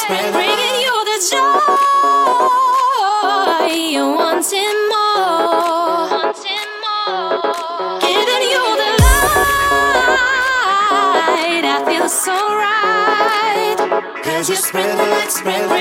spread, bringing you the joy you're wanting more, giving you the light. I feel so right, cause you spread the light, spread.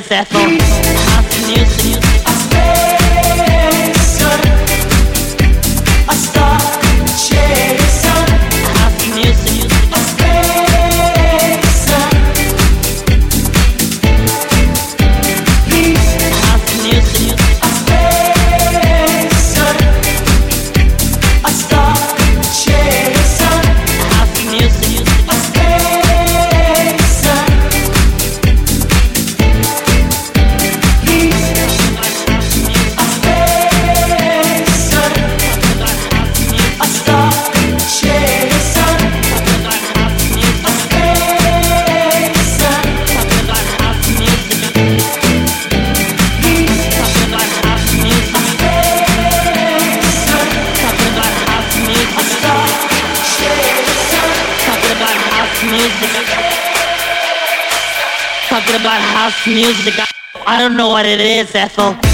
is that for? Don't know what it is, Ethel.